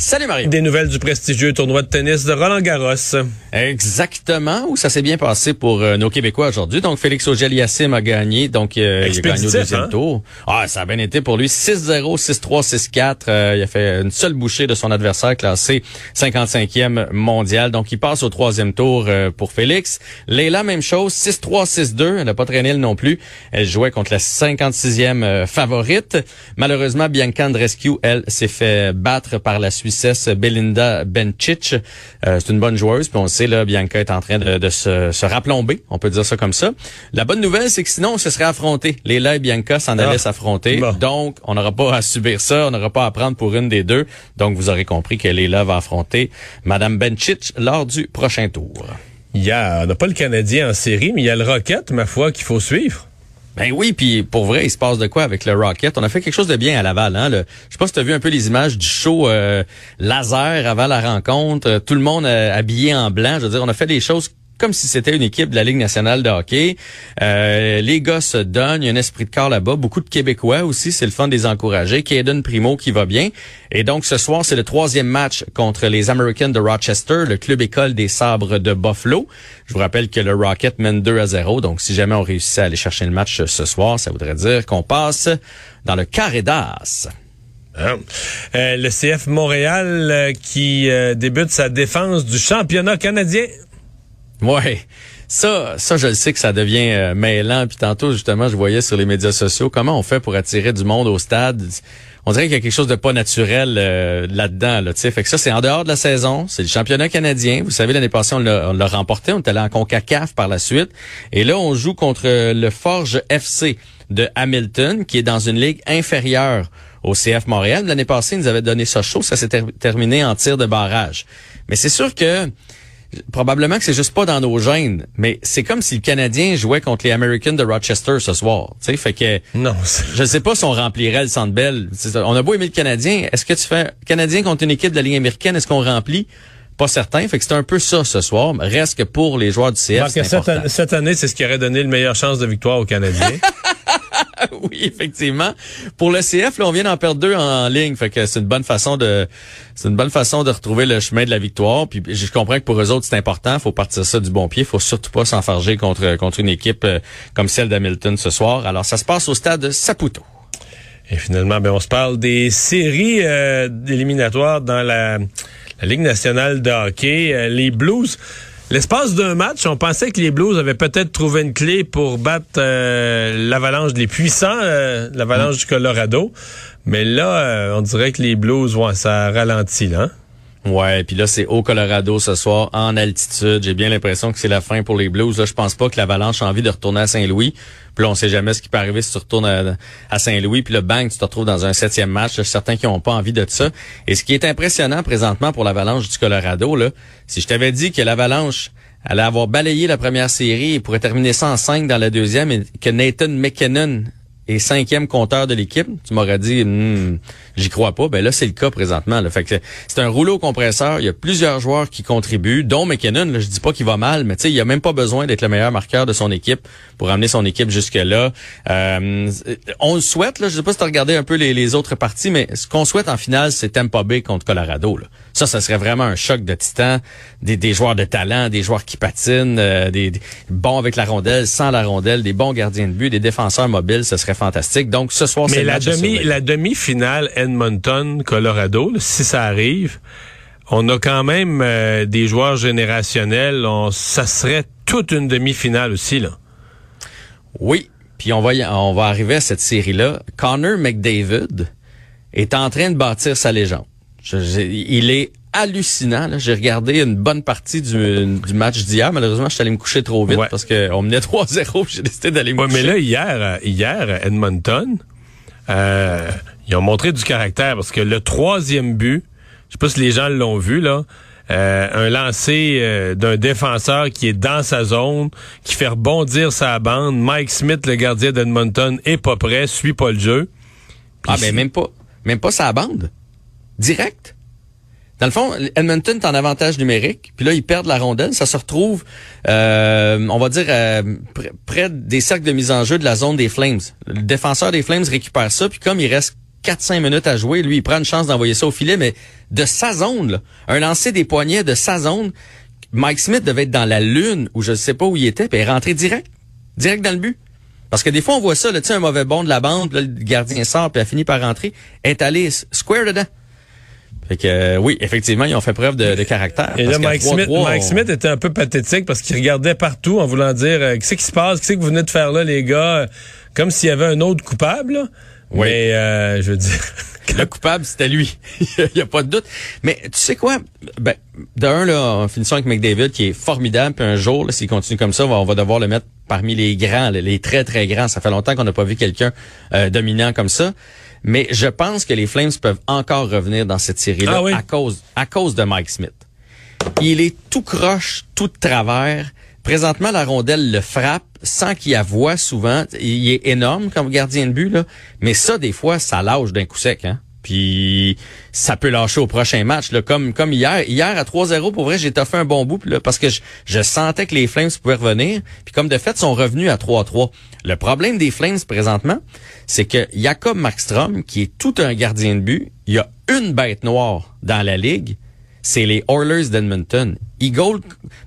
Salut Marie. Des nouvelles du prestigieux tournoi de tennis de Roland Garros. Exactement, où ça s'est bien passé pour euh, nos Québécois aujourd'hui? Donc Félix Auger-Aliassime a gagné, donc euh, il a gagné au deuxième hein? tour. Ah, ça a bien été pour lui. 6-0, 6-3, 6-4. Euh, il a fait une seule bouchée de son adversaire classé 55e mondial. Donc il passe au troisième tour euh, pour Félix. Leila, même chose, 6-3, 6-2. Elle n'a pas traîné elle non plus. Elle jouait contre la 56e euh, favorite. Malheureusement, Bianca Andreescu, elle, s'est fait battre par la Suissesse Belinda Bencic. Euh, c'est une bonne joueuse, puis on sait, là, Bianca est en train de, de se, se raplomber, on peut dire ça comme ça. La bonne nouvelle, c'est que sinon, on se serait affronté. Leila et Bianca s'en allaient Ah. s'affronter. Bon. Donc, on n'aura pas à subir ça, on n'aura pas à prendre pour une des deux. Donc, vous aurez compris que Leila va affronter Madame Bencic lors du prochain tour. Il y a, on n'a pas le Canadien en série, mais il y a le Rocket, ma foi, qu'il faut suivre. Ben oui, puis pour vrai, il se passe de quoi avec le Rocket? On a fait quelque chose de bien à Laval. Hein? Le- je sais pas si tu as vu un peu les images du show euh, laser avant la rencontre. Euh, Tout le monde euh, habillé en blanc. Je veux dire, on a fait des choses comme si c'était une équipe de la Ligue nationale de hockey. Euh, les gars se donnent, il y a un esprit de corps là-bas. Beaucoup de Québécois aussi, c'est le fun des encourager. Kaden Primo qui va bien. Et donc ce soir, c'est le troisième match contre les Americans de Rochester, le club école des sabres de Buffalo. Je vous rappelle que le Rocket mène 2 à 0. Donc si jamais on réussit à aller chercher le match ce soir, ça voudrait dire qu'on passe dans le carré d'as. Hein? Euh, le CF Montréal euh, qui euh, débute sa défense du championnat canadien. Ouais. Ça, ça, je le sais que ça devient euh, mêlant. Puis tantôt, justement, je voyais sur les médias sociaux comment on fait pour attirer du monde au stade. On dirait qu'il y a quelque chose de pas naturel euh, là-dedans. Là, fait que ça, c'est en dehors de la saison. C'est le championnat canadien. Vous savez, l'année passée, on l'a remporté. On est allé en CONCACAF par la suite. Et là, on joue contre le Forge FC de Hamilton, qui est dans une ligue inférieure au CF Montréal. L'année passée, ils nous avaient donné ça chaud. Ça s'est ter- terminé en tir de barrage. Mais c'est sûr que probablement que c'est juste pas dans nos gènes, mais c'est comme si le Canadien jouait contre les Americans de Rochester ce soir. Tu sais, fait que Non, je sais pas si on remplirait le Centre Bell. On a beau aimer le Canadien, est-ce que tu fais Canadien contre une équipe de la Ligue américaine, est-ce qu'on remplit? Pas certain. Fait que c'est un peu ça ce soir. mais Reste que pour les joueurs du CF, cette, cette année, c'est ce qui aurait donné le meilleure chance de victoire aux Canadiens. oui, effectivement. Pour le CF, là, on vient d'en perdre deux en, ligne, fait que c'est une bonne façon de, c'est une bonne façon de retrouver le chemin de la victoire. Puis je comprends que pour eux autres c'est important, faut partir ça du bon pied, faut surtout pas s'enfarger contre contre une équipe euh, comme celle d'Hamilton ce soir. Alors ça se passe au stade Saputo. Et finalement, ben, on se parle des séries euh, éliminatoires dans la, la Ligue nationale de hockey. Euh, les Blues, l'espace d'un match, on pensait que les Blues avaient peut-être trouvé une clé pour battre euh, l'avalanche des puissants, euh, l'avalanche du Colorado. Mais là, euh, on dirait que les Blues, ouais, ça ralentit, là. hein? Ouais, puis là c'est au Colorado ce soir en altitude. J'ai bien l'impression que c'est la fin pour les Blues. Là, je pense pas que l'Avalanche a envie de retourner à Saint-Louis. Puis là, on sait jamais ce qui peut arriver si tu retournes à, Saint-Louis. Puis là, bang, tu te retrouves dans un septième match. Je suis certain qu'ils n'ont pas envie de ça. Et ce qui est impressionnant présentement pour l'Avalanche du Colorado, là, si je t'avais dit que l'Avalanche allait avoir balayé la première série et pourrait terminer ça en cinq dans la deuxième, que Nathan McKinnon est cinquième compteur de l'équipe, tu m'aurais dit, Hmm, j'y crois pas. Ben là, c'est le cas présentement. Là. Fait que c'est un rouleau compresseur. Il y a plusieurs joueurs qui contribuent, dont McKinnon. Là, je dis pas qu'il va mal, mais tu sais, il a même pas besoin d'être le meilleur marqueur de son équipe pour amener son équipe jusque là. Euh, on le souhaite. Là, je sais pas si tu as regardé un peu les, les autres parties, mais ce qu'on souhaite en finale, c'est Tampa Bay contre Colorado. Là. Ça, ça serait vraiment un choc de titan. Des, des joueurs de talent, des joueurs qui patinent, euh, des, des bons avec la rondelle, sans la rondelle, des bons gardiens de but, des défenseurs mobiles. Ce serait fantastique. Donc, ce soir, c'est la demi, la demi-finale Edmonton-Colorado, là, si ça arrive, on a quand même euh, des joueurs générationnels. On, ça serait toute une demi-finale aussi, là. Oui, puis on va, y- on va arriver à cette série-là. Connor McDavid est en train de bâtir sa légende. Je- je- il est hallucinant. J'ai regardé une bonne partie du, du match d'hier. Malheureusement, je suis allé me coucher trop vite Ouais. parce qu'on menait 3-0. J'ai décidé d'aller me Ouais, coucher. mais là, hier, hier, à Edmonton, euh, ils ont montré du caractère parce que le troisième but, je sais pas si les gens l'ont vu, là, euh, un lancer euh, d'un défenseur qui est dans sa zone, qui fait rebondir sa bande. Mike Smith, le gardien d'Edmonton, est pas prêt, suit pas le jeu. Puis ah, ben même pas, même pas sa bande. Direct. Dans le fond, Edmonton est en avantage numérique, puis là, ils perdent la rondelle. Ça se retrouve, euh, on va dire, euh, près des cercles de mise en jeu de la zone des Flames. Le défenseur des Flames récupère ça, puis comme il reste 4-5 minutes à jouer, lui, il prend une chance d'envoyer ça au filet, mais de sa zone, là, un lancer des poignets de sa zone, Mike Smith devait être dans la lune, ou je ne sais pas où il était, puis il est rentré direct, direct dans le but. Parce que des fois, on voit ça, là, un mauvais bond de la bande, le gardien sort, puis a fini par rentrer, est allé square dedans. Fait que euh, oui, effectivement, ils ont fait preuve de, caractère. Et là, Mike, Smith, Mike Smith était un peu pathétique parce qu'il regardait partout en voulant dire euh, qu'est-ce qui se passe, qu'est-ce que vous venez de faire là, les gars, comme s'il y avait un autre coupable. Oui. Mais euh, je veux dire. Le coupable, c'était lui. Il n'y a pas de doute. Mais tu sais quoi? Ben, d'un, là, en finissant avec McDavid, qui est formidable, puis un jour, s'il continue comme ça, on va devoir le mettre parmi les grands, les très, très grands. Ça fait longtemps qu'on n'a pas vu quelqu'un dominant comme ça. Mais je pense que les Flames peuvent encore revenir dans cette série-là ah à cause à cause de Mike Smith. Il est tout croche, tout de travers. Présentement, la rondelle le frappe sans qu'il y voix souvent. Il est énorme comme gardien de but, là. Mais ça, des fois, ça lâche d'un coup sec, hein. Puis ça peut lâcher au prochain match, comme hier. Hier à 3-0, pour vrai, j'ai fait un bon bout parce que je, sentais que les Flames pouvaient revenir. Puis comme de fait, sont revenus à 3-3. Le problème des Flames présentement, c'est que Jacob Markstrom, qui est tout un gardien de but, il y a une bête noire dans la ligue, c'est les Oilers d'Edmonton. Ils goal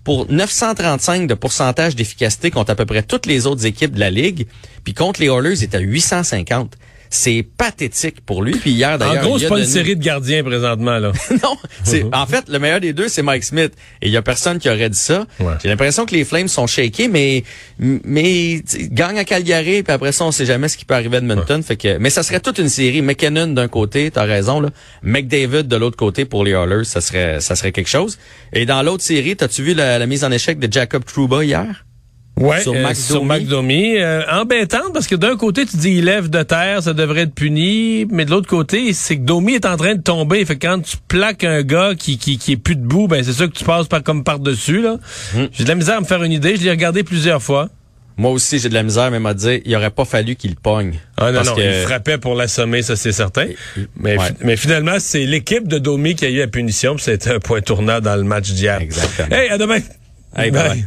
pour 935 de pourcentage d'efficacité contre à peu près toutes les autres équipes de la ligue, puis contre les Oilers, il est à 850. C'est pathétique pour lui. Puis hier, d'ailleurs, en gros, c'est pas une série de gardiens présentement là. non, c'est en fait le meilleur des deux, c'est Mike Smith. Et il y a personne qui aurait dit ça. J'ai l'impression que les Flames sont shakés, mais mais gagnent à Calgary, puis après ça, on sait jamais ce qui peut arriver à Edmonton. Fait que, mais ça serait toute une série. McKinnon d'un côté, t'as raison là. McDavid de l'autre côté pour les Oilers, ça serait ça serait quelque chose. Et dans l'autre série, t'as-tu vu la, la, mise en échec de Jacob Trouba hier? Ouais, sur, McDomi. Euh, embêtante parce que d'un côté, tu dis il lève de terre, ça devrait être puni, mais de l'autre côté, c'est que Domi est en train de tomber. Fait que quand tu plaques un gars qui, qui, qui est plus debout, ben c'est ça que tu passes par comme par-dessus. là. Hmm. J'ai de la misère à me faire une idée. Je l'ai regardé plusieurs fois. Moi aussi, j'ai de la misère, mais m'a dit, il aurait pas fallu qu'il pogne. Ah non, non, il frappait pour l'assommer, ça c'est certain. Mais, mais finalement, c'est l'équipe de Domi qui a eu la punition, c'était un point tournant dans le match d'hier. Exactement. Hey, à demain! Hey, bye.